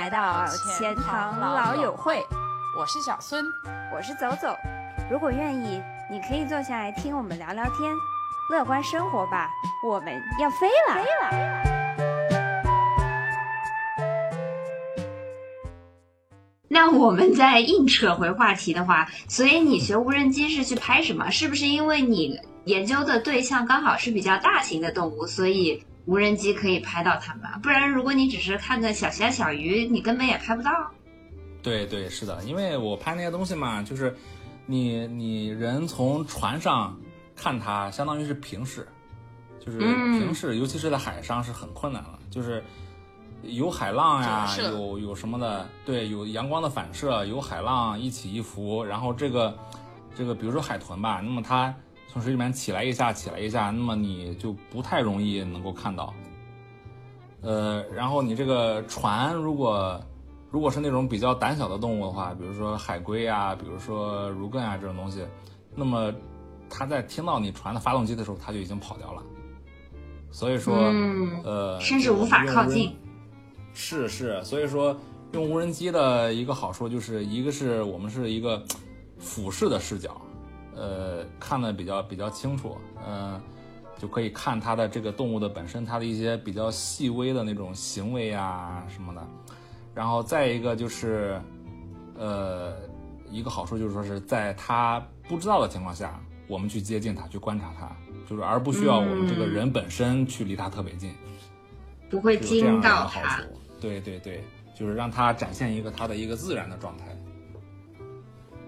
来到钱塘老友会，我是小孙，我是走走。如果愿意，你可以坐下来听我们聊聊天，乐观生活吧。我们要飞了，飞了。那我们再硬扯回话题的话，所以你学无人机是去拍什么？是不是因为你研究的对象刚好是比较大型的动物，所以？无人机可以拍到它们，不然如果你只是看个小虾小鱼，你根本也拍不到。对对，是的，因为我拍那些东西嘛，就是你你人从船上看它，相当于是平视，就是平视，尤其是在海上是很困难了，就是有海浪呀，有有什么的，对，有阳光的反射，有海浪一起一伏，然后这个这个，比如说海豚吧，那么它。从水里面起来一下，起来一下，那么你就不太容易能够看到。呃，然后你这个船，如果如果是那种比较胆小的动物的话，比如说海龟啊，比如说如艮啊这种东西，那么它在听到你船的发动机的时候，它就已经跑掉了。所以说，呃，甚至无法靠近。是是，所以说用无人机的一个好处就是一个是我们是一个俯视的视角。呃，看的比较比较清楚，嗯，就可以看它的这个动物的本身，它的一些比较细微的那种行为啊什么的。然后再一个就是，呃，一个好处就是说是在它不知道的情况下，我们去接近它，去观察它，就是而不需要我们这个人本身去离它特别近，不会惊到它。对对对，就是让它展现一个它的一个自然的状态。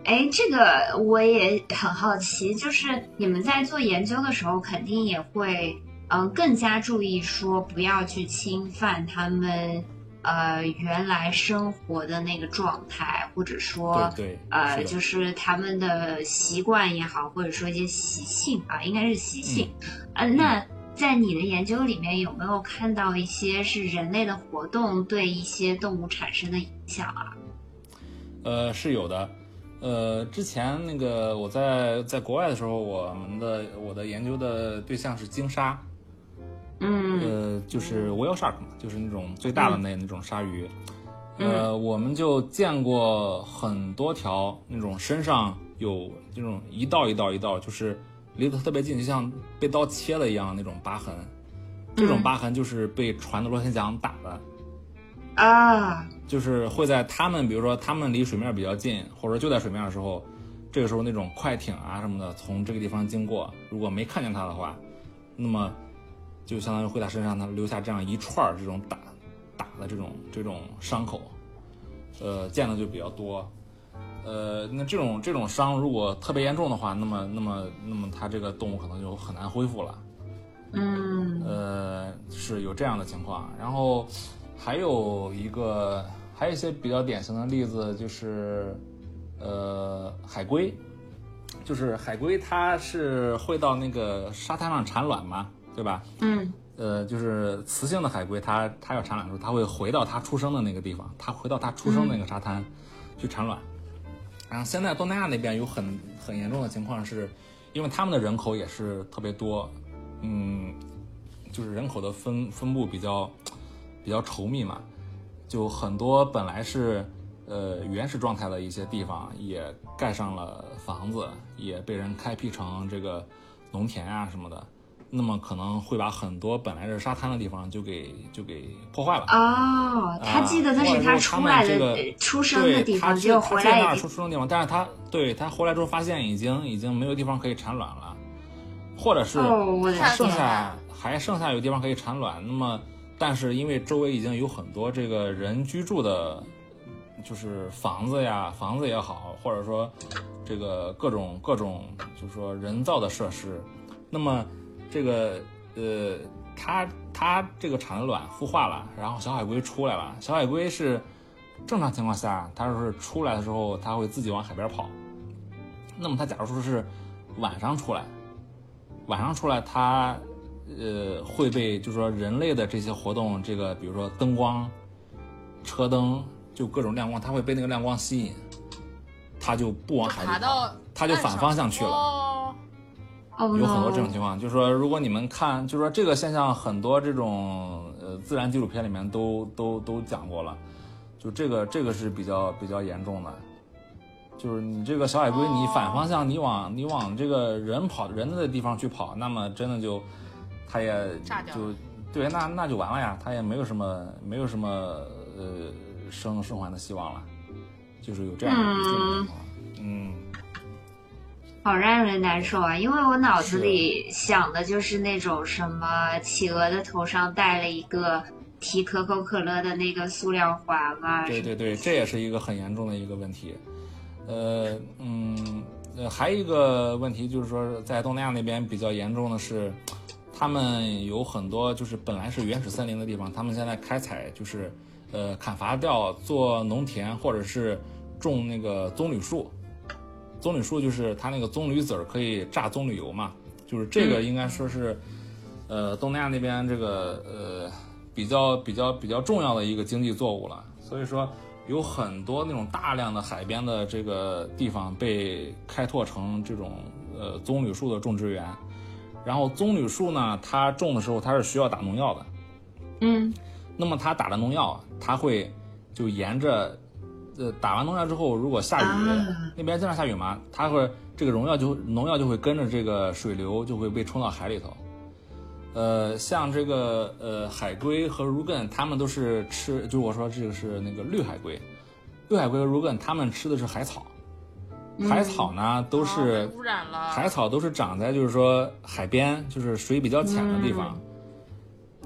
哎，这个我也很好奇，就是你们在做研究的时候，肯定也会，嗯，更加注意说不要去侵犯他们，呃，原来生活的那个状态，或者说，对，呃，就是他们的习惯也好，或者说一些习性啊，应该是习性。嗯，那在你的研究里面有没有看到一些是人类的活动对一些动物产生的影响啊？呃，是有的。呃，之前那个我在在国外的时候，我们的我的研究的对象是鲸鲨，嗯，呃，就是 whale shark 嘛，就是那种最大的那那种鲨鱼，呃，我们就见过很多条那种身上有这种一道一道一道，就是离得特别近，就像被刀切了一样那种疤痕，这种疤痕就是被船的螺旋桨打的。啊，就是会在他们，比如说他们离水面比较近，或者就在水面的时候，这个时候那种快艇啊什么的从这个地方经过，如果没看见它的话，那么就相当于会在身上它留下这样一串这种打打的这种这种伤口，呃，见的就比较多，呃，那这种这种伤如果特别严重的话，那么那么那么它这个动物可能就很难恢复了，嗯，呃，是有这样的情况，然后。还有一个，还有一些比较典型的例子，就是，呃，海龟，就是海龟，它是会到那个沙滩上产卵嘛，对吧？嗯。呃，就是雌性的海龟，它它要产卵的时候，它会回到它出生的那个地方，它回到它出生那个沙滩去产卵。然后现在东南亚那边有很很严重的情况，是因为他们的人口也是特别多，嗯，就是人口的分分布比较。比较稠密嘛，就很多本来是呃原始状态的一些地方也盖上了房子，也被人开辟成这个农田啊什么的，那么可能会把很多本来是沙滩的地方就给就给破坏了。哦，他记得那是他出来的出生的地方，就回来出出生地方，但是他对他回来之后发现已经已经没有地方可以产卵了，或者是剩下还剩下有地方可以产卵，那么。但是因为周围已经有很多这个人居住的，就是房子呀，房子也好，或者说这个各种各种，就是说人造的设施，那么这个呃，它它这个产的卵孵化了，然后小海龟出来了。小海龟是正常情况下，它要是出来的时候，它会自己往海边跑。那么它假如说是晚上出来，晚上出来它。呃，会被就是说人类的这些活动，这个比如说灯光、车灯，就各种亮光，它会被那个亮光吸引，它就不往海里跑，它就反方向去了。有很多这种情况，就是说，如果你们看，就是说这个现象，很多这种呃自然纪录片里面都都都讲过了，就这个这个是比较比较严重的，就是你这个小海龟，你反方向，你往你往这个人跑人的地方去跑，那么真的就它也就对，那那就完了呀，他也没有什么没有什么呃生生还的希望了，就是有这样的情况，嗯。好让人难受啊！因为我脑子里想的就是那种什么企鹅的头上戴了一个提可口可乐的那个塑料环啊。对对对，这也是一个很严重的一个问题。呃嗯呃，还有一个问题就是说，在东南亚那边比较严重的是，他们有很多就是本来是原始森林的地方，他们现在开采就是呃砍伐掉做农田或者是种那个棕榈树。棕榈树就是它那个棕榈籽儿可以榨棕榈油嘛，就是这个应该说是，呃，东南亚那边这个呃比较比较比较重要的一个经济作物了。所以说有很多那种大量的海边的这个地方被开拓成这种呃棕榈树的种植园。然后棕榈树呢，它种的时候它是需要打农药的，嗯，那么它打了农药，它会就沿着。呃，打完农药之后，如果下雨，那边经常下雨嘛，它会这个农药就农药就会跟着这个水流就会被冲到海里头。呃，像这个呃海龟和如艮，它们都是吃，就我说这个是那个绿海龟，绿海龟和如艮，它们吃的是海草，海草呢都是污染了，海草都是长在就是说海边，就是水比较浅的地方。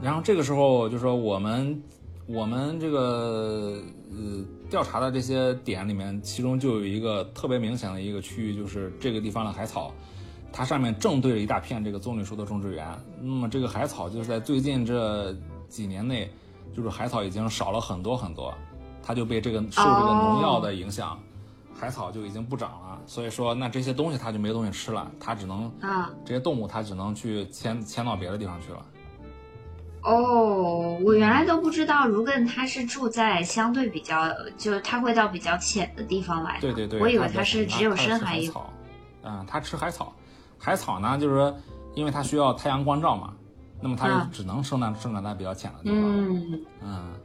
然后这个时候就说我们我们这个呃。调查的这些点里面，其中就有一个特别明显的一个区域，就是这个地方的海草，它上面正对着一大片这个棕榈树的种植园。那么这个海草就是在最近这几年内，就是海草已经少了很多很多，它就被这个受这个农药的影响，海草就已经不长了。所以说，那这些东西它就没东西吃了，它只能啊，这些动物它只能去迁迁到别的地方去了。哦，我原来都不知道，如艮它是住在相对比较，就它会到比较浅的地方来。对对对，我以为它是只有深海有。嗯，它吃海草，海草呢，就是说，因为它需要太阳光照嘛，那么它就只能生长生长在比较浅的地方。嗯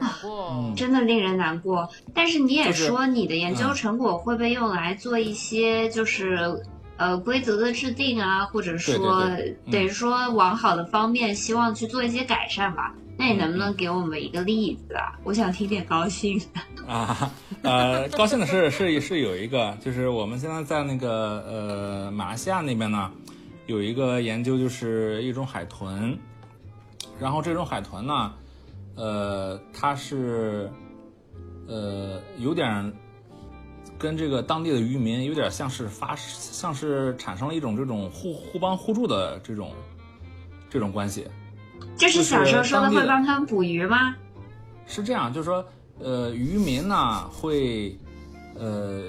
难过，真的令人难过。但是你也说，你的研究成果会被用来做一些就是。呃，规则的制定啊，或者说等于说往好的方面，希望去做一些改善吧。那你能不能给我们一个例子啊？我想听点高兴的啊。呃，高兴的是是是有一个，就是我们现在在那个呃马来西亚那边呢，有一个研究，就是一种海豚。然后这种海豚呢，呃，它是呃有点。跟这个当地的渔民有点像是发，像是产生了一种这种互互帮互助的这种这种关系。就是小时候说的会帮他们捕鱼吗？是这样，就是说，呃，渔民呢会，呃，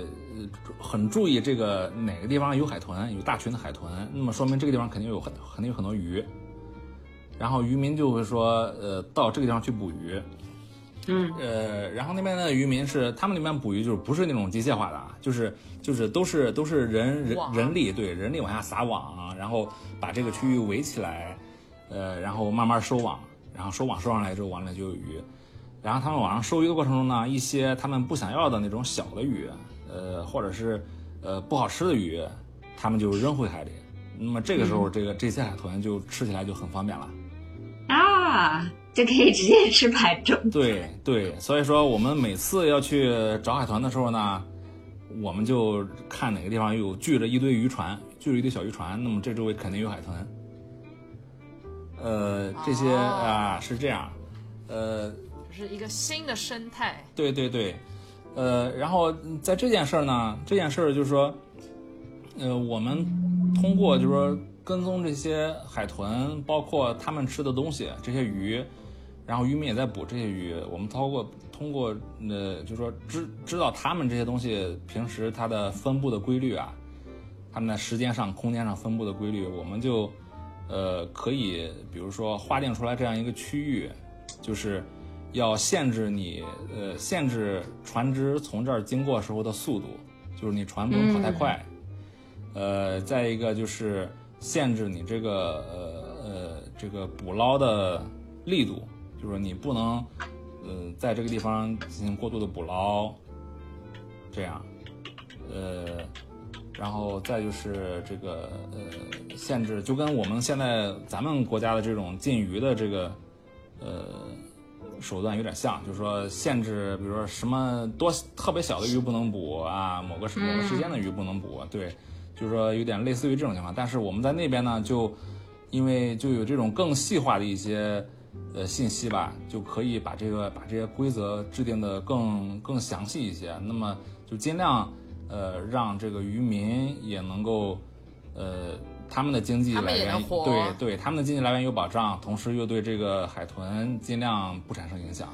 很注意这个哪个地方有海豚，有大群的海豚，那么说明这个地方肯定有很肯定有很多鱼。然后渔民就会说，呃，到这个地方去捕鱼。嗯，呃，然后那边的渔民是他们那边捕鱼就是不是那种机械化的，就是就是都是都是人人人力对人力往下撒网，然后把这个区域围起来，呃，然后慢慢收网，然后收网收上来之后网里就有鱼，然后他们往上收鱼的过程中呢，一些他们不想要的那种小的鱼，呃，或者是呃不好吃的鱼，他们就扔回海里，那么这个时候这个这些海豚就吃起来就很方便了，啊。就可以直接吃盘中。对对，所以说我们每次要去找海豚的时候呢，我们就看哪个地方有聚着一堆渔船，聚着一堆小渔船，那么这周围肯定有海豚。呃，这些啊是这样，呃，就是一个新的生态。对对对，呃，然后在这件事儿呢，这件事儿就是说，呃，我们通过就是说跟踪这些海豚，包括它们吃的东西，这些鱼。然后渔民也在捕这些鱼，我们通过通过呃，就说知知道它们这些东西平时它的分布的规律啊，他们在时间上、空间上分布的规律，我们就呃可以比如说划定出来这样一个区域，就是要限制你呃限制船只从这儿经过时候的速度，就是你船不能跑太快，呃，再一个就是限制你这个呃呃这个捕捞的力度。就是你不能呃，在这个地方进行过度的捕捞，这样，呃，然后再就是这个呃限制，就跟我们现在咱们国家的这种禁渔的这个呃手段有点像，就是说限制，比如说什么多特别小的鱼不能捕啊，某个某个时间的鱼不能捕，对，就是说有点类似于这种情况。但是我们在那边呢，就因为就有这种更细化的一些。呃，信息吧，就可以把这个把这些规则制定的更更详细一些。那么就尽量呃让这个渔民也能够呃他们的经济来源对对他们的经济来源有保障，同时又对这个海豚尽量不产生影响，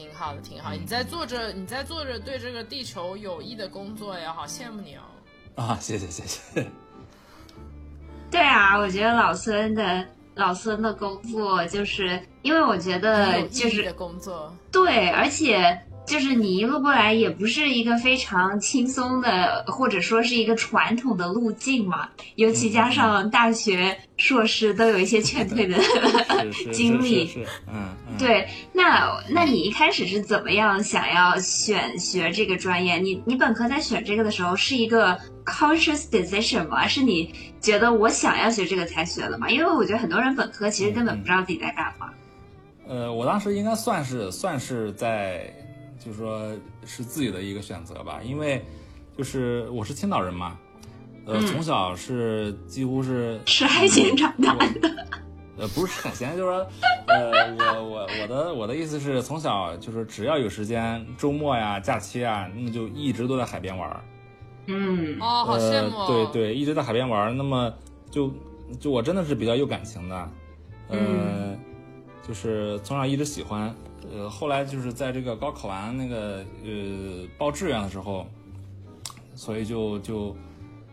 挺好的，挺好。你在做着你在做着对这个地球有益的工作呀，好羡慕你哦。啊，谢谢谢谢。对啊，我觉得老孙的。老孙的工作就是因为我觉得就是工作对，而且就是你一路过来也不是一个非常轻松的，或者说是一个传统的路径嘛。尤其加上大学、硕士都有一些劝退的 经历，嗯，对。那那你一开始是怎么样想要选学这个专业？你你本科在选这个的时候是一个。conscious decision 吗？是你觉得我想要学这个才学的吗？因为我觉得很多人本科其实根本不知道自己在干嘛。呃，我当时应该算是算是在，就是说是自己的一个选择吧。因为就是我是青岛人嘛，呃，从小是几乎是吃海鲜长大的。呃，不是吃海鲜，就是说，呃，我我我的我的意思是从小就是只要有时间，周末呀、假期啊，那么就一直都在海边玩。嗯哦，好羡慕。对对，一直在海边玩，那么就就我真的是比较有感情的，呃，就是从小一直喜欢，呃，后来就是在这个高考完那个呃报志愿的时候，所以就就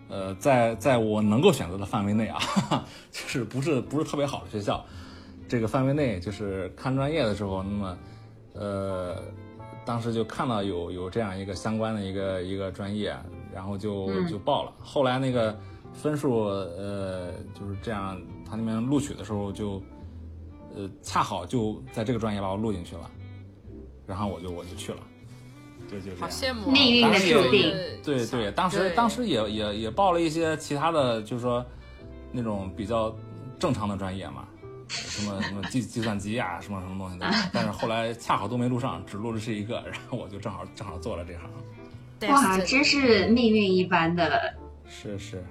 呃在在我能够选择的范围内啊，就是不是不是特别好的学校，这个范围内就是看专业的时候，那么呃当时就看到有有这样一个相关的一个一个专业。然后就就报了，后来那个分数，呃，就是这样，他那边录取的时候就，呃，恰好就在这个专业把我录进去了，然后我就我就去了，对就这样。好羡慕命运的注定。对对，当时当时也也也报了一些其他的，就是说那种比较正常的专业嘛，什么什么计计算机啊，什么什么东西的，但是后来恰好都没录上，只录了这一个，然后我就正好正好做了这行。哇，真是命运一般的。是是。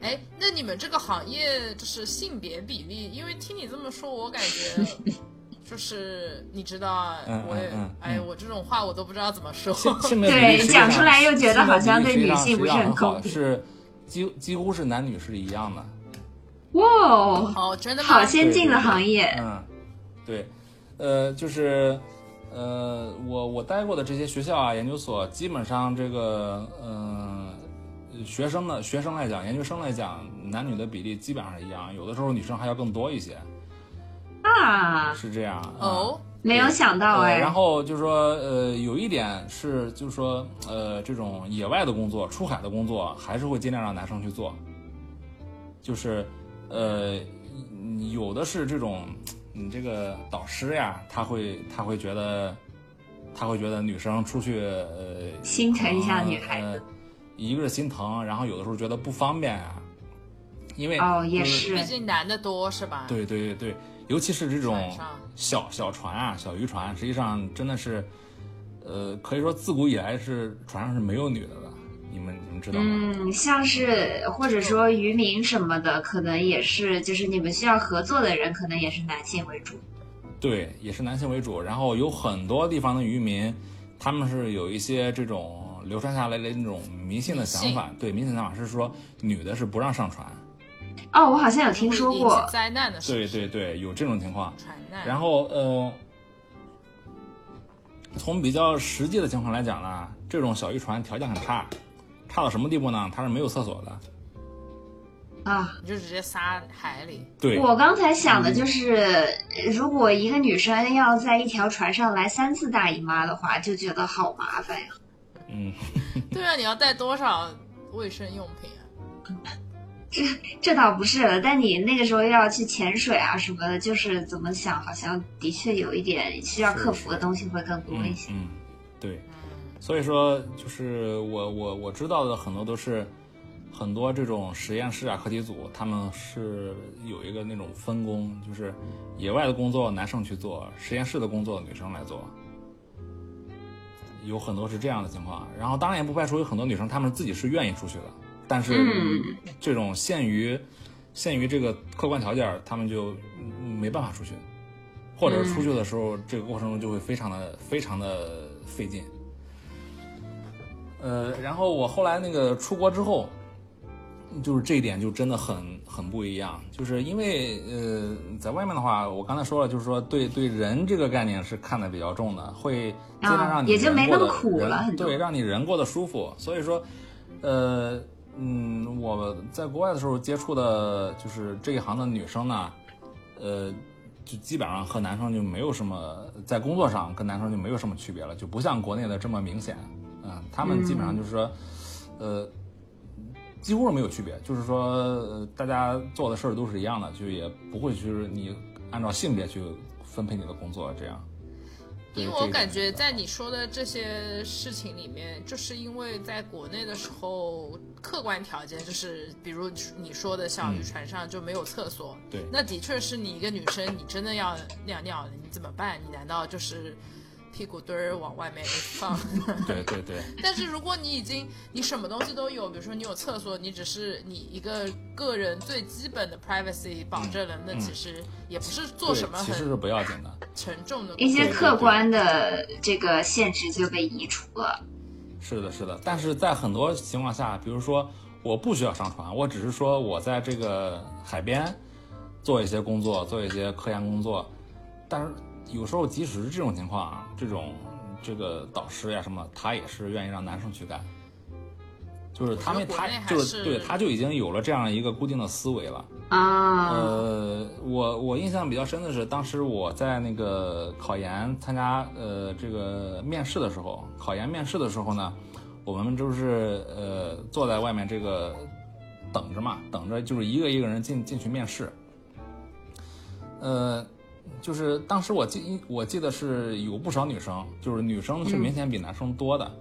哎，那你们这个行业就是性别比例？因为听你这么说，我感觉 就是你知道，我也哎，我这种话我都不知道怎么说。对，讲出来又觉得好像对女性不是很公平。是几几乎是男女是一样的。哇哦，真的好先进的行业。嗯，对，呃，就是。呃，我我待过的这些学校啊，研究所基本上这个，嗯，学生的学生来讲，研究生来讲，男女的比例基本上是一样，有的时候女生还要更多一些。啊，是这样哦，没有想到哎。然后就是说，呃，有一点是，就是说，呃，这种野外的工作、出海的工作，还是会尽量让男生去做。就是，呃，有的是这种。你这个导师呀，他会他会觉得，他会觉得女生出去呃心疼一下女孩子，一个是心疼，然后有的时候觉得不方便啊，因为哦也是，毕竟男的多是吧？对对对对，尤其是这种小小船啊、小渔船，实际上真的是，呃，可以说自古以来是船上是没有女的的。你们你们知道吗？嗯，像是或者说渔民什么的，可能也是，就是你们需要合作的人，可能也是男性为主。对，也是男性为主。然后有很多地方的渔民，他们是有一些这种流传下来的那种迷信的想法。对，迷信想法是说女的是不让上船。哦，我好像有听说过。灾难的。对对对，有这种情况。然后呃，从比较实际的情况来讲呢，这种小渔船条件很差。差到什么地步呢？它是没有厕所的，啊，你就直接撒海里。对，我刚才想的就是，如果一个女生要在一条船上来三次大姨妈的话，就觉得好麻烦呀。嗯，对啊，你要带多少卫生用品啊？这这倒不是，但你那个时候要去潜水啊什么的，就是怎么想，好像的确有一点需要克服的东西会更多一些。嗯，对。所以说，就是我我我知道的很多都是很多这种实验室啊、课题组，他们是有一个那种分工，就是野外的工作男生去做，实验室的工作女生来做。有很多是这样的情况，然后当然也不排除有很多女生她们自己是愿意出去的，但是这种限于限于这个客观条件，她们就没办法出去，或者出去的时候，这个过程中就会非常的非常的费劲。呃，然后我后来那个出国之后，就是这一点就真的很很不一样，就是因为呃，在外面的话，我刚才说了，就是说对对人这个概念是看的比较重的，会尽量让你也就没那么苦了，对，让你人过得舒服。所以说，呃，嗯，我在国外的时候接触的就是这一行的女生呢，呃，就基本上和男生就没有什么在工作上跟男生就没有什么区别了，就不像国内的这么明显。嗯，他们基本上就是说，呃，几乎是没有区别，就是说大家做的事儿都是一样的，就也不会就是你按照性别去分配你的工作这样。因为我感觉在你说的这些事情里面，就是因为在国内的时候，客观条件就是，比如你说的像渔船上就没有厕所，对，那的确是你一个女生，你真的要尿尿，你怎么办？你难道就是？屁股墩儿往外面一放，对对对。但是如果你已经你什么东西都有，比如说你有厕所，你只是你一个个人最基本的 privacy 保证了，那其实也不是做什么，其实是不要紧的，沉重的。一些客观的这个限制就被移除了。是的，是的。但是在很多情况下，比如说我不需要上船，我只是说我在这个海边做一些工作，做一些科研工作，但是。有时候，即使是这种情况，这种这个导师呀什么，他也是愿意让男生去干，就是他们他就是对他就已经有了这样一个固定的思维了啊。呃，我我印象比较深的是，当时我在那个考研参加呃这个面试的时候，考研面试的时候呢，我们就是呃坐在外面这个等着嘛，等着就是一个一个人进进去面试，呃。就是当时我记，我记得是有不少女生，就是女生是明显比男生多的，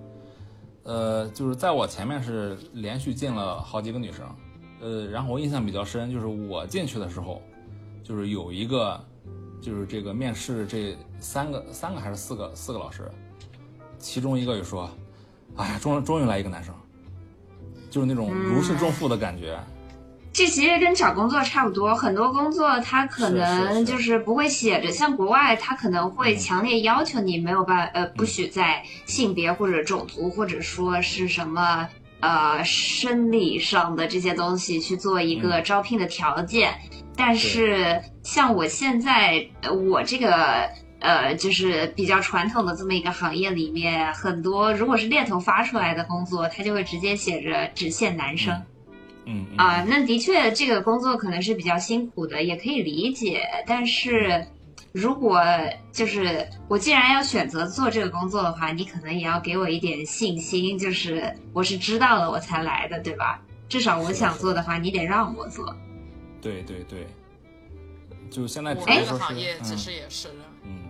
呃，就是在我前面是连续进了好几个女生，呃，然后我印象比较深，就是我进去的时候，就是有一个，就是这个面试这三个三个还是四个四个老师，其中一个就说，哎呀，终终于来一个男生，就是那种如释重负的感觉。这其实跟找工作差不多，很多工作它可能就是不会写着，像国外它可能会强烈要求你没有办呃不许在性别或者种族或者说是什么呃生理上的这些东西去做一个招聘的条件，但是像我现在我这个呃就是比较传统的这么一个行业里面，很多如果是猎头发出来的工作，它就会直接写着只限男生。嗯啊，那的确，这个工作可能是比较辛苦的，也可以理解。但是，如果就是我既然要选择做这个工作的话，你可能也要给我一点信心，就是我是知道了我才来的，对吧？至少我想做的话，你得让我做。对对对，就现在我这个行业其实也是的。嗯，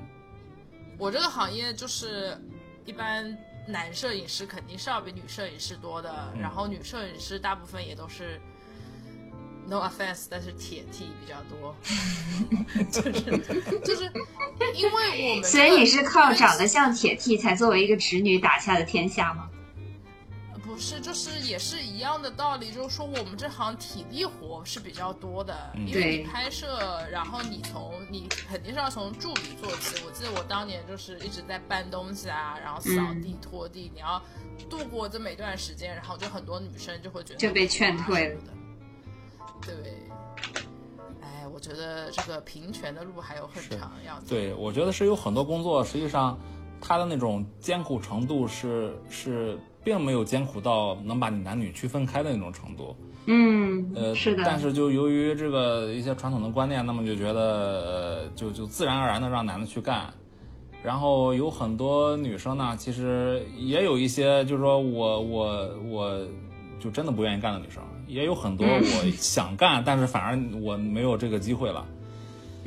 我这个行业就是一般。男摄影师肯定是要比女摄影师多的，然后女摄影师大部分也都是，no offense，但是铁 T 比较多，就是就是因为我们，所以你是靠长得像铁 T 才作为一个直女打下的天下吗？不是，就是也是一样的道理，就是说我们这行体力活是比较多的，因为你拍摄，然后你从你肯定是要从助理做起。我记得我当年就是一直在搬东西啊，然后扫地拖地，你要度过这么一段时间，然后就很多女生就会觉得就被劝退了。对，哎，我觉得这个平权的路还有很长要走。对，我觉得是有很多工作，实际上它的那种艰苦程度是是。并没有艰苦到能把你男女区分开的那种程度，嗯，呃，是的。但是就由于这个一些传统的观念，那么就觉得，呃，就就自然而然的让男的去干，然后有很多女生呢，其实也有一些，就是说我我我就真的不愿意干的女生，也有很多我想干，但是反而我没有这个机会了。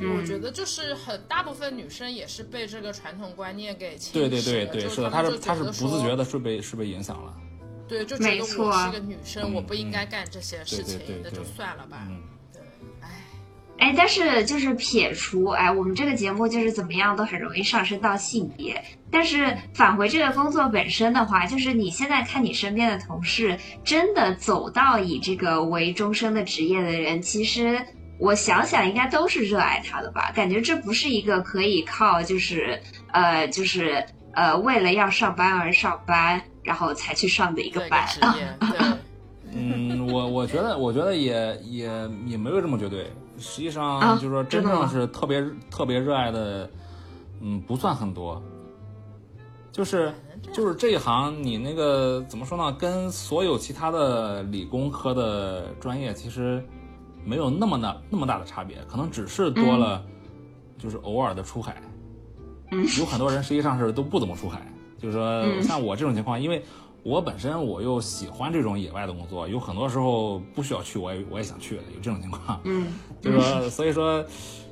我觉得就是很大部分女生也是被这个传统观念给侵对对对对，是的，她是她是不自觉的是被是被影响了。对，就觉得我是个女生，我不应该干这些事情，那就算了吧。对，哎，哎，但是就是撇除哎，我们这个节目就是怎么样都很容易上升到性别，但是返回这个工作本身的话，就是你现在看你身边的同事，真的走到以这个为终生的职业的人，其实。我想想，应该都是热爱他的吧？感觉这不是一个可以靠，就是呃，就是呃，为了要上班而上班，然后才去上的一个班。嗯，我我觉得，我觉得也也也没有这么绝对。实际上，就是说，真正是特别特别热爱的，嗯，不算很多。就是就是这一行，你那个怎么说呢？跟所有其他的理工科的专业，其实。没有那么大那么大的差别，可能只是多了，就是偶尔的出海。有很多人实际上是都不怎么出海，就是说像我这种情况，因为我本身我又喜欢这种野外的工作，有很多时候不需要去，我也我也想去的，有这种情况。嗯，就是说，所以说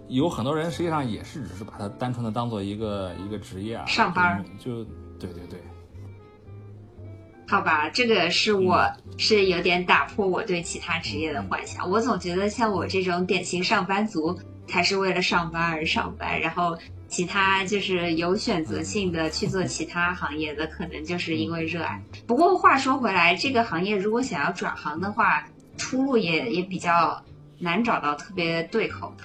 有很多人实际上也是只是把它单纯的当做一个一个职业啊，上班就对对对。好吧，这个是我是有点打破我对其他职业的幻想。我总觉得像我这种典型上班族才是为了上班而上班，然后其他就是有选择性的去做其他行业的，可能就是因为热爱。不过话说回来，这个行业如果想要转行的话，出路也也比较难找到特别对口的。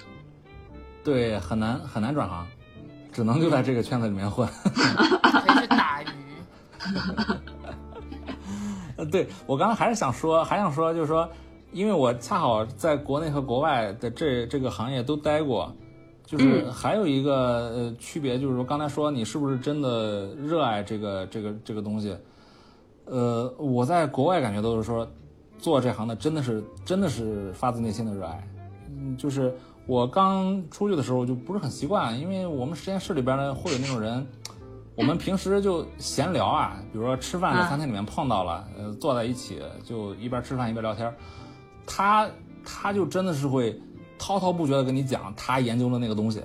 对，很难很难转行，只能就在这个圈子里面混。可以去打鱼。对我刚刚还是想说，还想说，就是说，因为我恰好在国内和国外的这这个行业都待过，就是还有一个呃区别，就是说刚才说你是不是真的热爱这个这个这个东西？呃，我在国外感觉都是说，做这行的真的是真的是发自内心的热爱。嗯，就是我刚出去的时候就不是很习惯，因为我们实验室里边呢会有那种人。我们平时就闲聊啊，比如说吃饭在餐厅里面碰到了，呃，坐在一起就一边吃饭一边聊天，他他就真的是会滔滔不绝的跟你讲他研究的那个东西，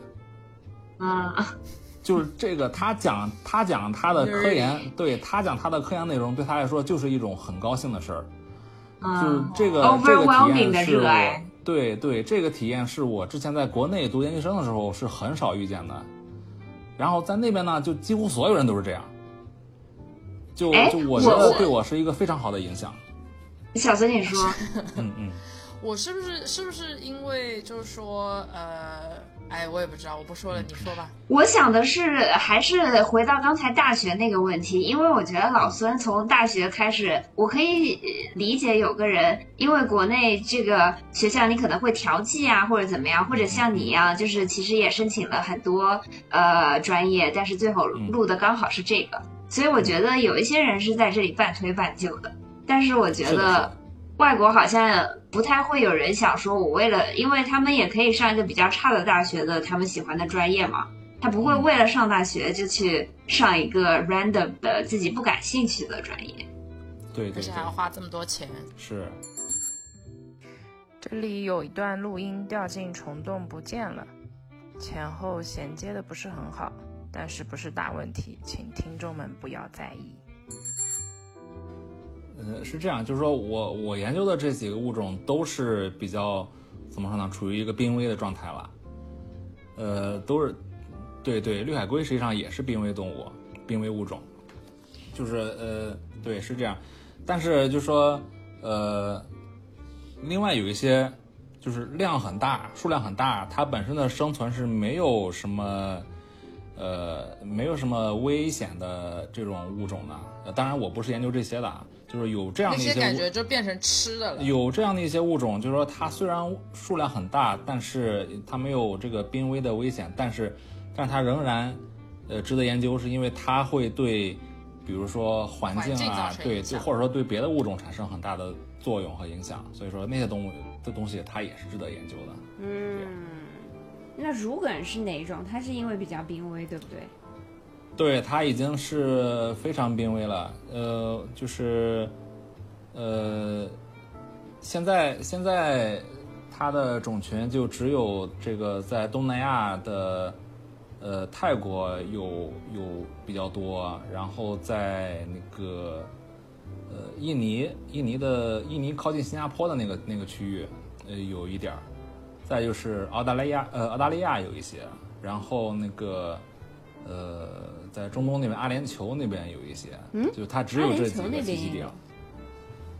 啊，就是这个他讲他讲他的科研，对他讲他的科研内容对他来说就是一种很高兴的事儿，就是这个这个体验是我对对这个体验是我之前在国内读研究生的时候是很少遇见的。然后在那边呢，就几乎所有人都是这样，就就我觉得对我是一个非常好的影响。小孙，你说，嗯嗯，我是不是是不是因为就是说呃。哎，我也不知道，我不说了，你说吧。我想的是，还是回到刚才大学那个问题，因为我觉得老孙从大学开始，我可以理解有个人，因为国内这个学校你可能会调剂啊，或者怎么样，或者像你一样，就是其实也申请了很多呃专业，但是最后录的刚好是这个，所以我觉得有一些人是在这里半推半就的，但是我觉得。外国好像不太会有人想说，我为了，因为他们也可以上一个比较差的大学的他们喜欢的专业嘛，他不会为了上大学就去上一个 random 的自己不感兴趣的专业。对，而且还要花这么多钱。是。这里有一段录音掉进虫洞不见了，前后衔接的不是很好，但是不是大问题，请听众们不要在意。呃，是这样，就是说我我研究的这几个物种都是比较怎么说呢，处于一个濒危的状态了。呃，都是，对对，绿海龟实际上也是濒危动物，濒危物种，就是呃，对，是这样。但是就说呃，另外有一些就是量很大，数量很大，它本身的生存是没有什么呃，没有什么危险的这种物种的。当然，我不是研究这些的啊。就是有这样的一些感觉，就变成吃的了。有这样的一些物种，就是说它虽然数量很大，但是它没有这个濒危的危险，但是，但是它仍然，呃，值得研究，是因为它会对，比如说环境啊，对，就或者说对别的物种产生很大的作用和影响。所以说那些动物的东西，它也是值得研究的。嗯，那如梗是哪一种？它是因为比较濒危，对不对？对，它已经是非常濒危了。呃，就是，呃，现在现在它的种群就只有这个在东南亚的，呃，泰国有有比较多，然后在那个呃印尼印尼的印尼靠近新加坡的那个那个区域，呃有一点儿，再就是澳大利亚呃澳大利亚有一些，然后那个呃在中东那边阿联酋那边有一些，嗯，就它只有这几个栖息地了。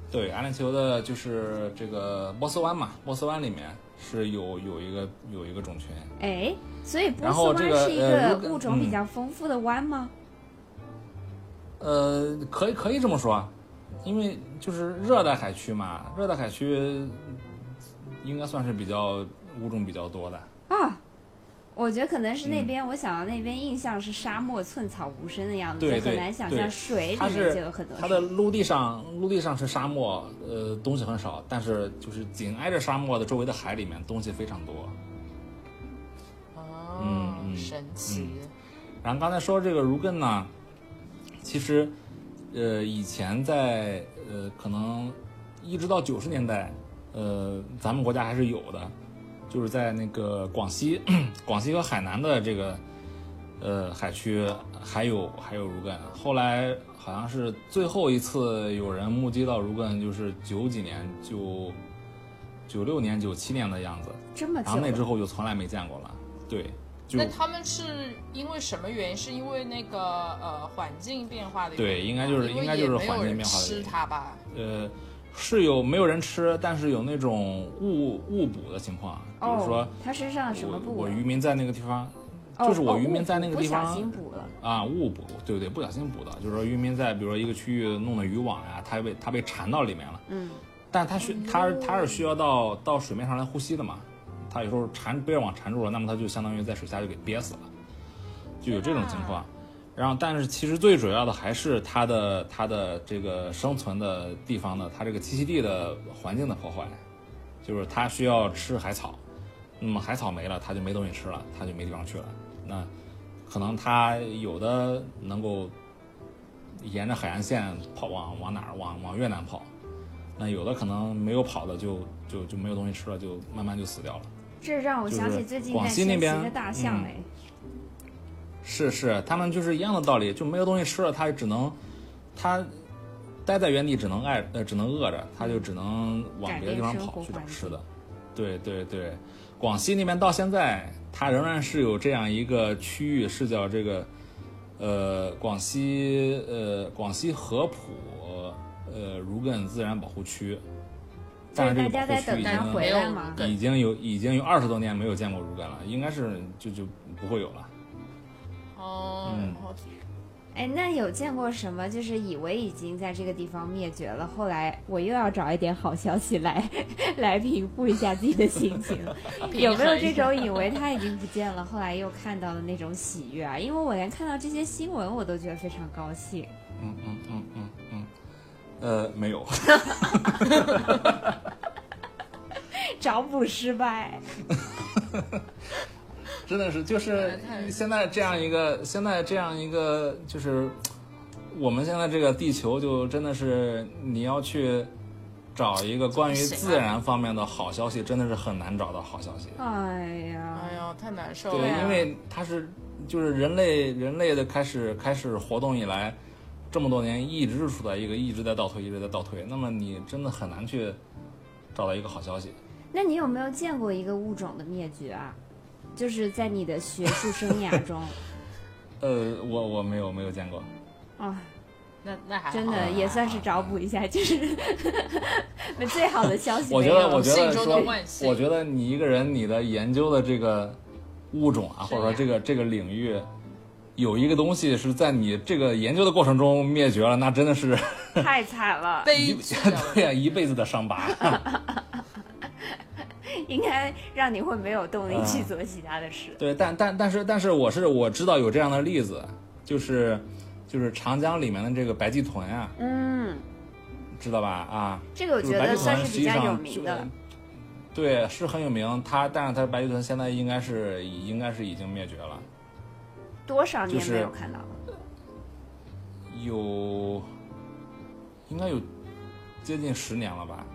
对，阿联酋的就是这个波斯湾嘛，波斯湾里面是有有一个有一个种群。哎，所以波斯湾是一个物种比较丰富的湾吗？呃，可以可以这么说，因为就是热带海区嘛，热带海区应该算是比较物种比较多的啊。我觉得可能是那边，我想到那边印象是沙漠寸草无声的样子，就很难想象水里面就有很多。它的陆地上，陆地上是沙漠，呃，东西很少，但是就是紧挨着沙漠的周围的海里面东西非常多。哦，神奇。然后刚才说这个如根呢，其实，呃，以前在呃，可能一直到九十年代，呃，咱们国家还是有的。就是在那个广西，广西和海南的这个，呃，海区还有还有如艮。后来好像是最后一次有人目击到如艮，就是九几年，九九六年、九七年的样子。这么然后那之后就从来没见过了。对。那他们是因为什么原因？是因为那个呃环境变化的原因？对，应该就是应该就是环境变化的。吃它吧？呃。是有没有人吃，但是有那种误误捕的情况，比如说他身上什么我渔民在那个地方，就是我渔民在那个地方不小心捕了啊，误捕，对不对？不小心捕的，就是说渔民在比如说一个区域弄的渔网呀，他被他被缠到里面了，嗯，但他需他他是需要到到水面上来呼吸的嘛，他有时候缠被网缠住了，那么他就相当于在水下就给憋死了，就有这种情况。然后，但是其实最主要的还是它的它的这个生存的地方的，它这个栖息地的环境的破坏，就是它需要吃海草，那么海草没了，它就没东西吃了，它就没地方去了。那可能它有的能够沿着海岸线跑往往哪儿往往越南跑，那有的可能没有跑的就就就没有东西吃了，就慢慢就死掉了。这让我想起最近在那边的大象哎。是是是，他们就是一样的道理，就没有东西吃了，它只能，它待在原地只能挨呃只能饿着，它就只能往别的地方跑去找吃的。对对对，广西那边到现在，它仍然是有这样一个区域，是叫这个，呃，广西呃广西合浦呃如艮自然保护区。但是这个保护区已经已经有已经有二十多年没有见过如艮了，应该是就就不会有了。哦，哎，那有见过什么？就是以为已经在这个地方灭绝了，后来我又要找一点好消息来来平复一下自己的心情。有没有这种以为它已经不见了，后来又看到的那种喜悦啊？因为我连看到这些新闻，我都觉得非常高兴。嗯嗯嗯嗯嗯，呃，没有，找补失败。真的是，就是现在这样一个，现在这样一个，就是我们现在这个地球，就真的是你要去找一个关于自然方面的好消息，真的是很难找到好消息。哎呀，哎呀，太难受了。对，因为它是就是人类人类的开始开始活动以来，这么多年一直处在一个一直在倒退，一直在倒退。那么你真的很难去找到一个好消息。那你有没有见过一个物种的灭绝啊？就是在你的学术生涯中，呃，我我没有没有见过，啊，那那还真的也算是找补一下，就是 那最好的消息。我觉得我觉得说，我觉得你一个人你的研究的这个物种啊，或者说这个这个领域，有一个东西是在你这个研究的过程中灭绝了，那真的是太惨了，悲对呀，一辈子的伤疤。应该让你会没有动力去做其他的事。对，但但但是但是我是我知道有这样的例子，就是就是长江里面的这个白鳍豚啊，嗯，知道吧？啊，这个我觉得算是比较有名的。对，是很有名。它但是它白鳍豚现在应该是应该是已经灭绝了。多少年没有看到了？有，应该有。接近十年了吧？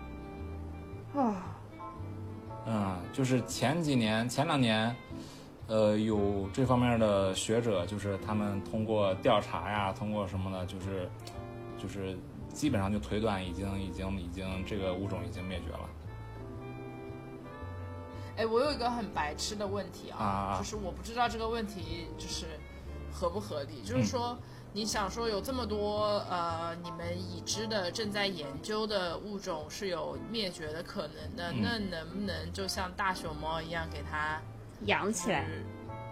哦，嗯，就是前几年、前两年，呃，有这方面的学者，就是他们通过调查呀，通过什么的，就是，就是基本上就推断，已经、已经、已经这个物种已经灭绝了。哎，我有一个很白痴的问题啊，就是我不知道这个问题就是合不合理，就是说。你想说有这么多呃，你们已知的正在研究的物种是有灭绝的可能的，那能不能就像大熊猫一样给它养起来，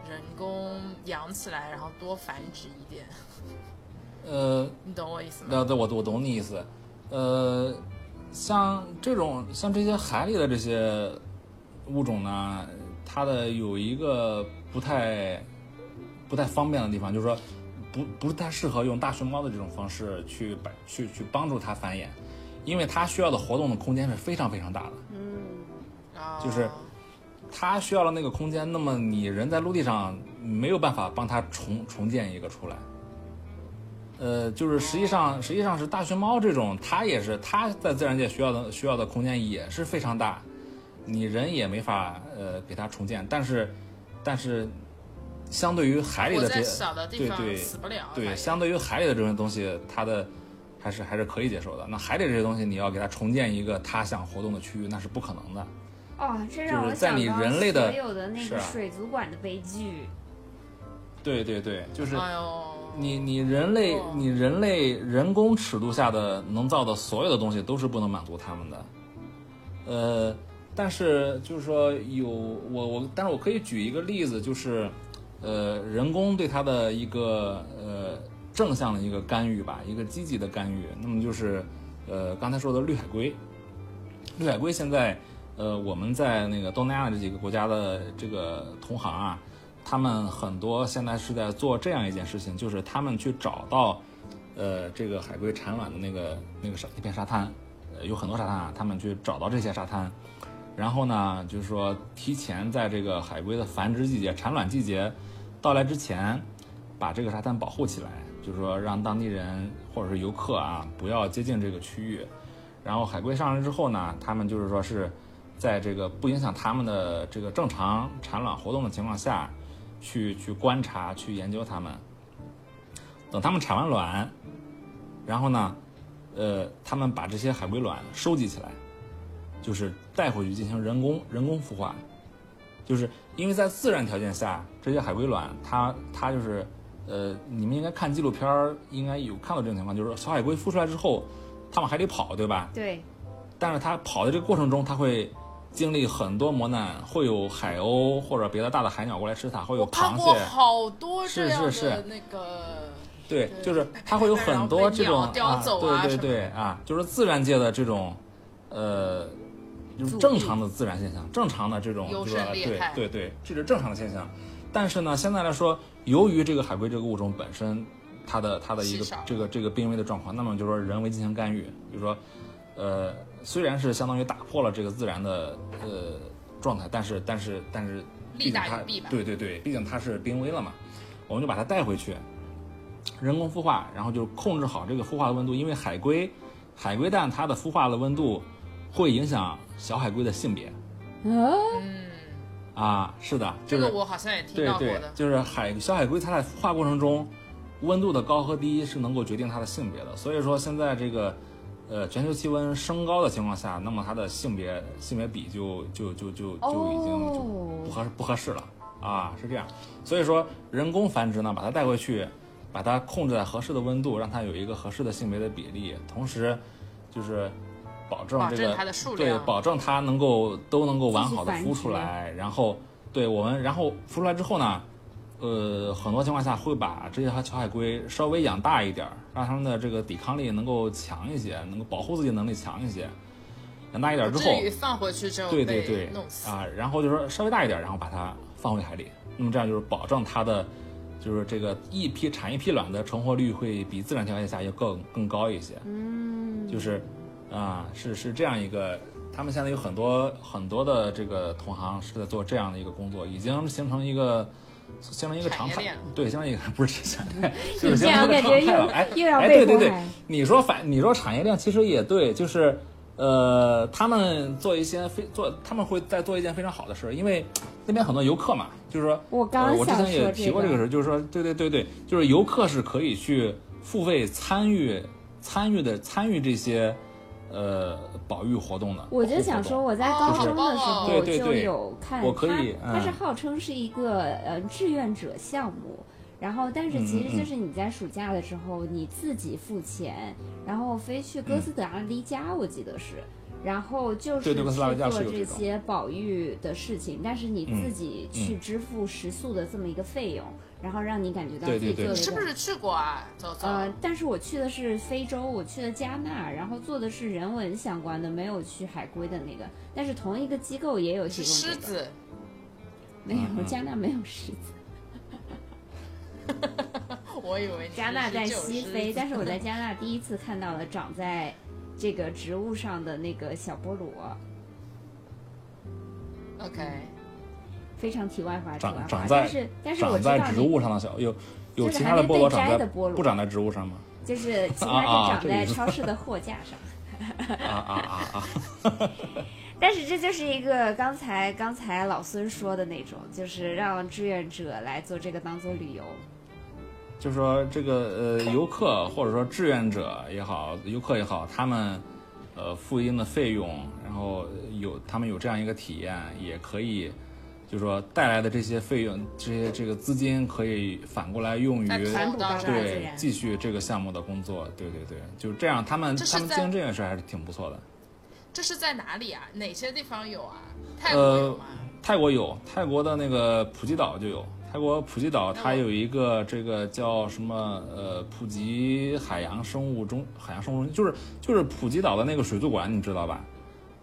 人工养起来，然后多繁殖一点？呃，你懂我意思吗？对对，我我懂你意思。呃，像这种像这些海里的这些物种呢，它的有一个不太不太方便的地方，就是说。不不是太适合用大熊猫的这种方式去把去去帮助它繁衍，因为它需要的活动的空间是非常非常大的。嗯，就是它需要的那个空间，那么你人在陆地上没有办法帮它重重建一个出来。呃，就是实际上实际上是大熊猫这种，它也是它在自然界需要的需要的空间也是非常大，你人也没法呃给它重建，但是但是。相对于海里的这些，对对对，相对于海里的这种东西，它的还是还是可以接受的。那海里这些东西，你要给它重建一个它想活动的区域，那是不可能的。哦，这让我想到所有的那个水族馆的悲剧。对对对，就是你你人类你人类人工尺度下的能造的所有的东西，都是不能满足他们的。呃，但是就是说有我我，但是我可以举一个例子，就是。呃，人工对它的一个呃正向的一个干预吧，一个积极的干预，那么就是呃刚才说的绿海龟。绿海龟现在呃我们在那个东南亚这几个国家的这个同行啊，他们很多现在是在做这样一件事情，就是他们去找到呃这个海龟产卵的那个那个沙一片沙滩，呃有很多沙滩啊，他们去找到这些沙滩，然后呢就是说提前在这个海龟的繁殖季节、产卵季节。到来之前，把这个沙滩保护起来，就是说让当地人或者是游客啊不要接近这个区域。然后海龟上来之后呢，他们就是说是在这个不影响他们的这个正常产卵活动的情况下，去去观察、去研究它们。等他们产完卵，然后呢，呃，他们把这些海龟卵收集起来，就是带回去进行人工人工孵化。就是因为在自然条件下，这些海龟卵，它它就是，呃，你们应该看纪录片儿，应该有看到这种情况，就是小海龟孵出来之后，它往海里跑，对吧？对。但是它跑的这个过程中，它会经历很多磨难，会有海鸥或者别的大的海鸟过来吃它，会有螃蟹。好多是是是那个。对，就是它会有很多这种啊，对对对啊，就是自然界的这种，呃。就是正常的自然现象，正常的这种就是对对对，这是正常的现象。但是呢，现在来说，由于这个海龟这个物种本身，它的它的一个这个这个濒危的状况，那么就是说人为进行干预，比如说，呃，虽然是相当于打破了这个自然的呃状态，但是但是但是，毕竟它对对对，毕竟它是濒危了嘛，我们就把它带回去，人工孵化，然后就控制好这个孵化的温度，因为海龟海龟蛋它的孵化的温度。会影响小海龟的性别。嗯，啊，是的，这个我好像也听到过的。就是海小海龟它在孵化过程中，温度的高和低是能够决定它的性别的。所以说现在这个，呃，全球气温升高的情况下，那么它的性别性别比就就就就就已经就不合适不合适了啊，是这样。所以说人工繁殖呢，把它带回去，把它控制在合适的温度，让它有一个合适的性别的比例，同时就是。保证这个对，保证它能够都能够完好的孵出来，然后对我们，然后孵出来之后呢，呃，很多情况下会把这些小海龟稍微养大一点，让它们的这个抵抗力能够强一些，能够保护自己能力强一些。养大一点之后，放回去之后对对对啊，然后就说稍微大一点，然后把它放回海里，那么这样就是保证它的就是这个一批产一批卵的成活率会比自然条件下要更更高一些。嗯，就是。啊，是是这样一个，他们现在有很多很多的这个同行是在做这样的一个工作，已经形成一个形成一个常态。对，形成一个 不是产业链，就是形成一个常态了。哎哎，对对对，你说反你说产业链其实也对，就是呃，他们做一些非做，他们会在做一件非常好的事，因为那边很多游客嘛，就是说，我刚我之前也提过这个事，就是说，对对对对，就是游客是可以去付费参与参与的参与这些。呃，保育活动的，我就想说，我在高中的时候就有看，我可以，它是号称是一个呃志愿者项目，然后但是其实就是你在暑假的时候你自己付钱，然后飞去哥斯达黎加，我记得是，然后就是去做这些保育的事情，但是你自己去支付食宿的这么一个费用。然后让你感觉到自己做的是不是去过啊？走走。呃，但是我去的是非洲，我去的加纳，然后做的是人文相关的，没有去海龟的那个。但是同一个机构也有提供狮子，没有 加纳没有狮子。我以为加纳在西非，但是我在 加纳第一次看到了长在这个植物上的那个小菠萝。OK。非常题外话，长长在长在植物上的小有有其他的菠萝长在不长在植物上吗？就是 其他的长在超市的货架上。啊啊啊啊！但是这就是一个刚才刚才老孙说的那种，就是让志愿者来做这个当做旅游。就是说这个呃游客或者说志愿者也好，游客也好，他们呃付一定的费用，然后有他们有这样一个体验，也可以。就是说带来的这些费用，这些这个资金可以反过来用于对继续这个项目的工作，对对对，就是这样。他们他们经营这件事还是挺不错的。这是在哪里啊？哪些地方有啊？泰国有吗？泰国有，泰国的那个普吉岛就有。泰国普吉岛它有一个这个叫什么呃普吉海洋生物中海洋生物中心，就是就是普吉岛的那个水族馆，你知道吧？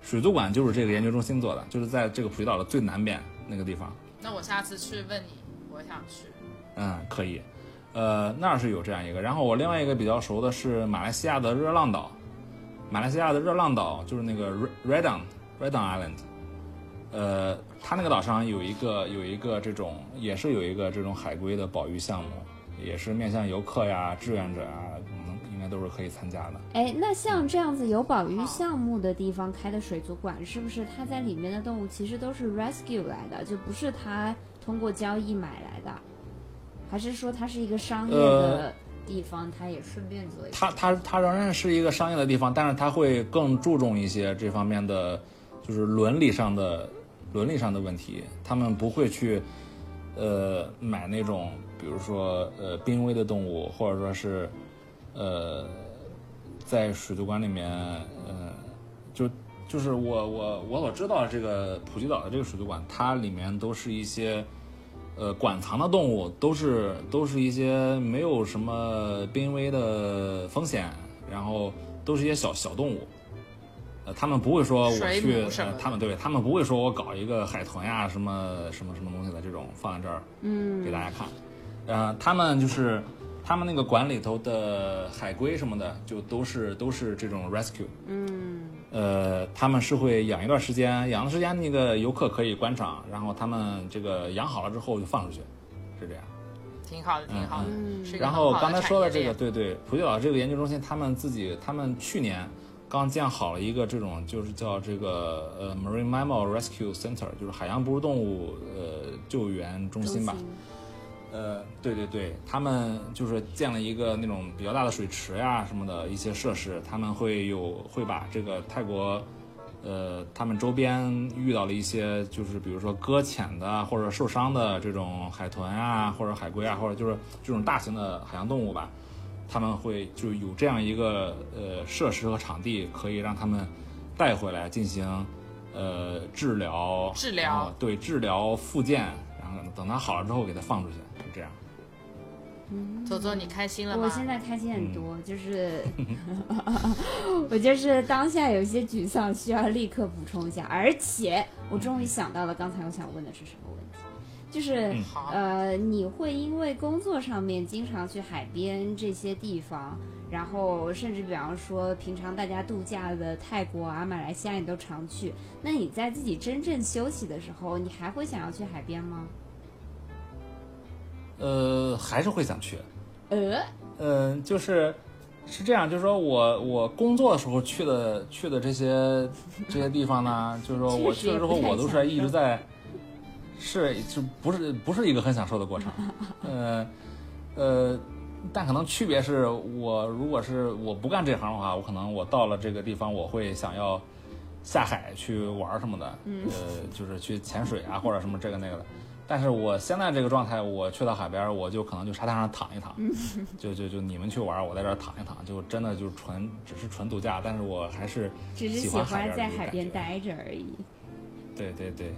水族馆就是这个研究中心做的，就是在这个普吉岛的最南边。那个地方，那我下次去问你，我想去。嗯，可以，呃，那儿是有这样一个。然后我另外一个比较熟的是马来西亚的热浪岛，马来西亚的热浪岛就是那个 Redang Redang Island，呃，它那个岛上有一个有一个这种，也是有一个这种海龟的保育项目，也是面向游客呀、志愿者啊。应该都是可以参加的。哎，那像这样子有保育项目的地方开的水族馆，是不是它在里面的动物其实都是 rescue 来的，就不是它通过交易买来的？还是说它是一个商业的地方，它也顺便做？它它它仍然是一个商业的地方，但是它会更注重一些这方面的，就是伦理上的伦理上的问题。他们不会去呃买那种，比如说呃濒危的动物，或者说是。呃，在水族馆里面，呃，就就是我我我所知道这个普吉岛的这个水族馆，它里面都是一些呃馆藏的动物，都是都是一些没有什么濒危的风险，然后都是一些小小动物。呃，他们不会说我去，他们对他们不会说我搞一个海豚呀什么什么什么东西的这种放在这儿，嗯，给大家看。呃，他们就是。他们那个馆里头的海龟什么的，就都是都是这种 rescue。嗯，呃，他们是会养一段时间，养的时间那个游客可以观赏，然后他们这个养好了之后就放出去，是这样。挺好的，挺好的。嗯。然后刚才说的这个，对对，普吉岛这个研究中心，他们自己，他们去年刚建好了一个这种，就是叫这个呃 Marine Mammal Rescue Center，就是海洋哺乳动物呃救援中心吧。呃，对对对，他们就是建了一个那种比较大的水池呀什么的一些设施，他们会有会把这个泰国，呃，他们周边遇到了一些就是比如说搁浅的或者受伤的这种海豚啊或者海龟啊或者就是这种大型的海洋动物吧，他们会就有这样一个呃设施和场地可以让他们带回来进行呃治疗治疗对治疗复健，然后等他好了之后给他放出去。就这样，嗯，左左，你开心了吗？我现在开心很多，就是 我就是当下有些沮丧，需要立刻补充一下。而且我终于想到了，刚才我想问的是什么问题？就是呃，你会因为工作上面经常去海边这些地方，然后甚至比方说平常大家度假的泰国啊、马来西亚，你都常去。那你在自己真正休息的时候，你还会想要去海边吗？呃，还是会想去。呃，嗯，就是是这样，就是说我我工作的时候去的去的这些这些地方呢，就是说我去了之后，我都是一直在，是就不是不是一个很享受的过程。呃呃，但可能区别是我如果是我不干这行的话，我可能我到了这个地方，我会想要下海去玩什么的，呃，就是去潜水啊或者什么这个那个的。但是我现在这个状态，我去到海边，我就可能就沙滩上躺一躺，就就就你们去玩，我在这躺一躺，就真的就纯只是纯度假。但是我还是只是喜欢在海边待着而已。对对对，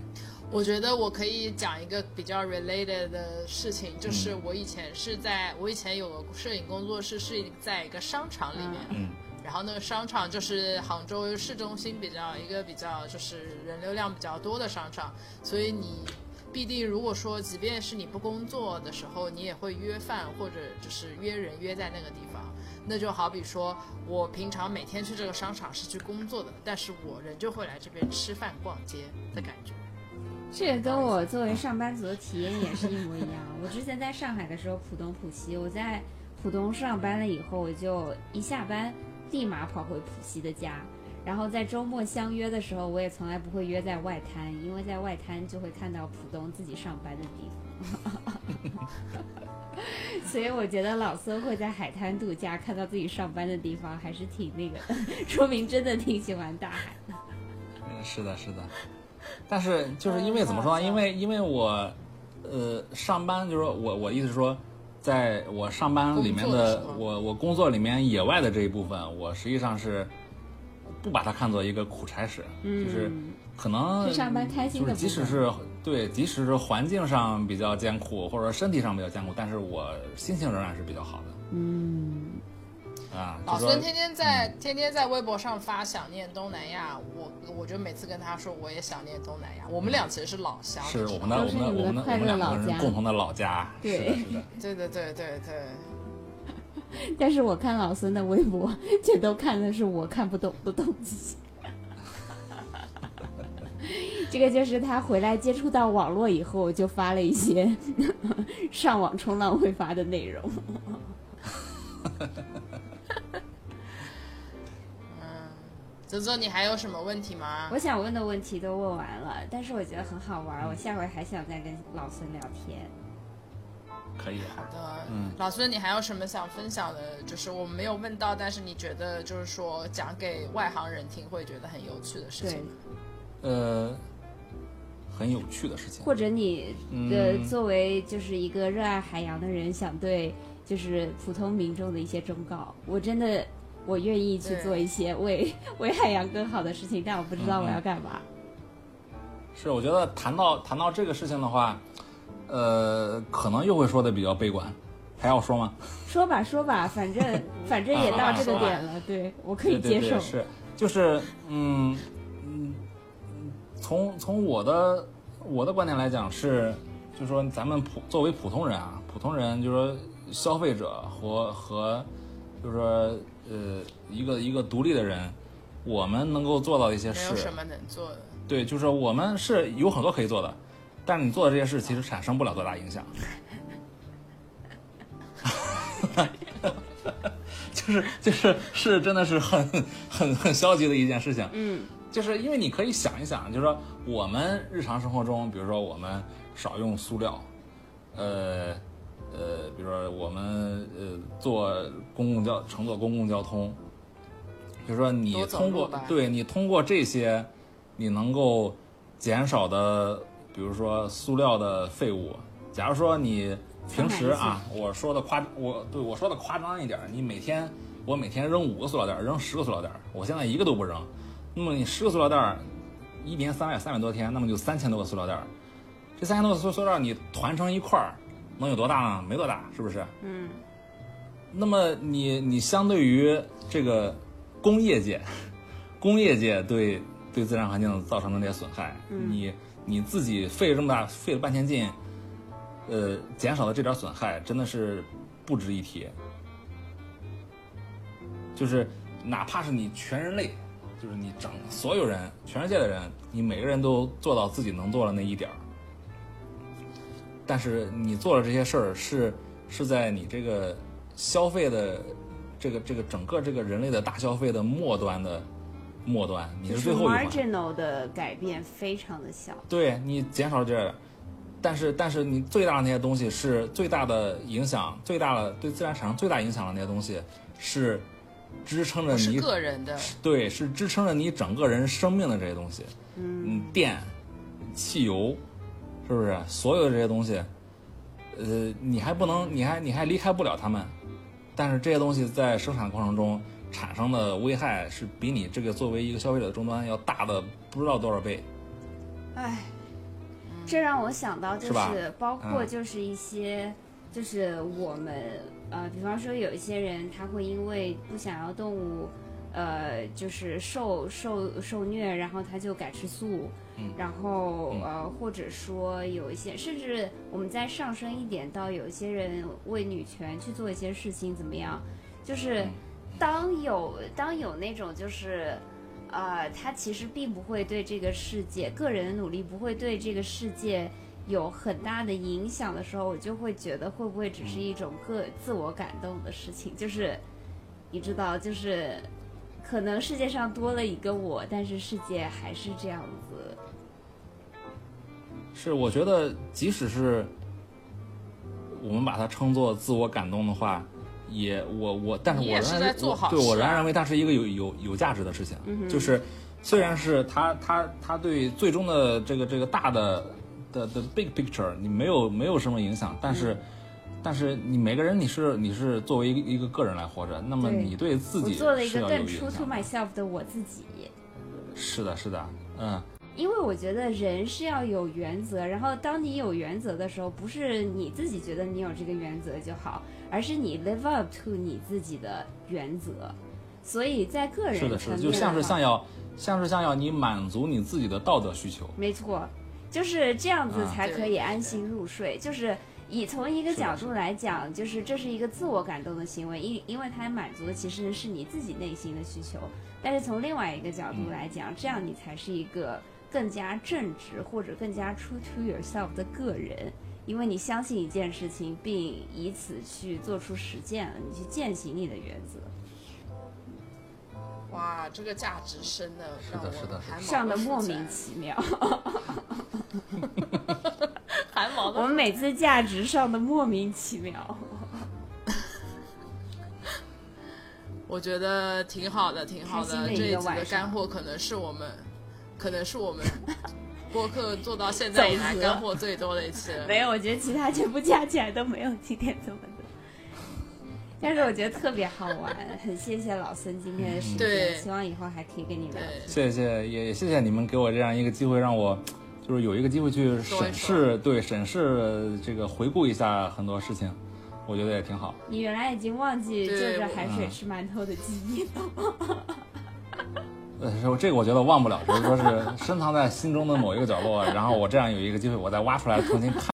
我觉得我可以讲一个比较 related 的事情，就是我以前是在我以前有个摄影工作室是在一个商场里面，嗯，然后那个商场就是杭州市中心比较一个比较就是人流量比较多的商场，所以你。必定，如果说即便是你不工作的时候，你也会约饭或者就是约人约在那个地方。那就好比说我平常每天去这个商场是去工作的，但是我人就会来这边吃饭逛街的感觉。这个跟我作为上班族的体验也是一模一样。我之前在上海的时候，浦东、浦西，我在浦东上班了以后，我就一下班立马跑回浦西的家。然后在周末相约的时候，我也从来不会约在外滩，因为在外滩就会看到浦东自己上班的地方。所以我觉得老孙会在海滩度假，看到自己上班的地方，还是挺那个，说明真的挺喜欢大海的。嗯，是的，是的。但是就是因为怎么说呢？因为因为我，呃，上班就是说我我意思是说，在我上班里面的我我工作里面野外的这一部分，我实际上是。不把它看作一个苦差事，就是可能上班开心的，即使是对，即使是环境上比较艰苦，或者说身体上比较艰苦，但是我心情仍然是比较好的。嗯，啊，老孙天天在天天在微博上发想念东南亚，我我就每次跟他说我也想念东南亚，我们俩其实是老乡，是我们的我们的我们的我们两个人共同的老家，对，是的，对对对对对。但是我看老孙的微博，全都看的是我看不懂的东西。这个就是他回来接触到网络以后，就发了一些上网冲浪会发的内容。泽泽，你还有什么问题吗？我想问的问题都问完了，但是我觉得很好玩，我下回还想再跟老孙聊天。可以，好的，嗯，老孙，你还有什么想分享的？就是我们没有问到，但是你觉得就是说讲给外行人听会觉得很有趣的事情。呃，很有趣的事情，或者你的作为就是一个热爱海洋的人，想对就是普通民众的一些忠告。我真的我愿意去做一些为 为海洋更好的事情，但我不知道我要干嘛。是，我觉得谈到谈到这个事情的话。呃，可能又会说的比较悲观，还要说吗？说吧，说吧，反正 反正也到这个点了，对我可以接受。是，就是嗯嗯，从从我的我的观点来讲是，就是说咱们普作为普通人啊，普通人就是说消费者和和就是说呃一个一个独立的人，我们能够做到的一些事，没有什么能做的。对，就是我们是有很多可以做的。但是你做的这些事其实产生不了多大影响，就是就是是真的是很很很消极的一件事情。嗯，就是因为你可以想一想，就是说我们日常生活中，比如说我们少用塑料，呃呃，比如说我们呃坐公共交乘坐公共交通，比如说你通过对你通过这些，你能够减少的。比如说塑料的废物，假如说你平时啊，我说的夸我对我说的夸张一点，你每天我每天扔五个塑料袋，扔十个塑料袋，我现在一个都不扔，那么你十个塑料袋，一年三百三百多天，那么就三千多个塑料袋，这三千多个塑塑料你团成一块儿，能有多大呢？没多大，是不是？嗯。那么你你相对于这个工业界，工业界对对自然环境造成的那些损害，你。你自己费了这么大，费了半天劲，呃，减少了这点损害，真的是不值一提。就是哪怕是你全人类，就是你整所有人，全世界的人，你每个人都做到自己能做的那一点儿。但是你做了这些事儿是是在你这个消费的这个这个整个这个人类的大消费的末端的末端，你是最后一环。marginal 的改变非常的小。对你减少这，但是但是你最大的那些东西是最大的影响，最大的对自然产生最大影响的那些东西是支撑着你个人的，对，是支撑着你整个人生命的这些东西。嗯，电、汽油，是不是？所有的这些东西，呃，你还不能，你还你还离开不了他们。但是这些东西在生产过程中产生的危害是比你这个作为一个消费者的终端要大的不知道多少倍。哎，这让我想到就是包括就是一些就是我们呃，比方说有一些人他会因为不想要动物。呃，就是受受受虐，然后他就改吃素，然后呃，或者说有一些，甚至我们再上升一点，到有一些人为女权去做一些事情，怎么样？就是当有当有那种就是，呃，他其实并不会对这个世界个人的努力不会对这个世界有很大的影响的时候，我就会觉得会不会只是一种个自我感动的事情？就是你知道，就是。可能世界上多了一个我，但是世界还是这样子。是，我觉得即使是我们把它称作自我感动的话，也我我，但是我仍然对我仍然认为它是一个有有有价值的事情。就是虽然是他他他对最终的这个这个大的的的 big picture 你没有没有什么影响，但是。但是你每个人你是你是作为一个一个个人来活着，那么你对自己做了一个更 true to myself 的我自己。是的，是的，嗯。因为我觉得人是要有原则，然后当你有原则的时候，不是你自己觉得你有这个原则就好，而是你 live up to 你自己的原则。所以在个人是的，是的，就像是像要像是像要你满足你自己的道德需求。没错，就是这样子才可以安心入睡，就是。以从一个角度来讲，就是这是一个自我感动的行为，因因为它满足的其实是你自己内心的需求。但是从另外一个角度来讲，这样你才是一个更加正直或者更加 true to yourself 的个人，因为你相信一件事情，并以此去做出实践了，你去践行你的原则。哇，这个价值深的，是的，是的，上的莫名其妙。我们每次价值上的莫名其妙，我觉得挺好的，挺好的。这一集的干货可能是我们，可能是我们 播客做到现在以来干货最多的一次。没有，我觉得其他全部加起来都没有今天这么多。但是我觉得特别好玩，很谢谢老孙今天的时间，希望以后还可以跟你聊。谢谢，也谢谢你们给我这样一个机会，让我。就是有一个机会去审视，对审视这个回顾一下很多事情，我觉得也挺好。你原来已经忘记就着海水吃馒头的记忆了。呃，这个我觉得忘不了，就是说是深藏在心中的某一个角落。然后我这样有一个机会，我再挖出来重新看。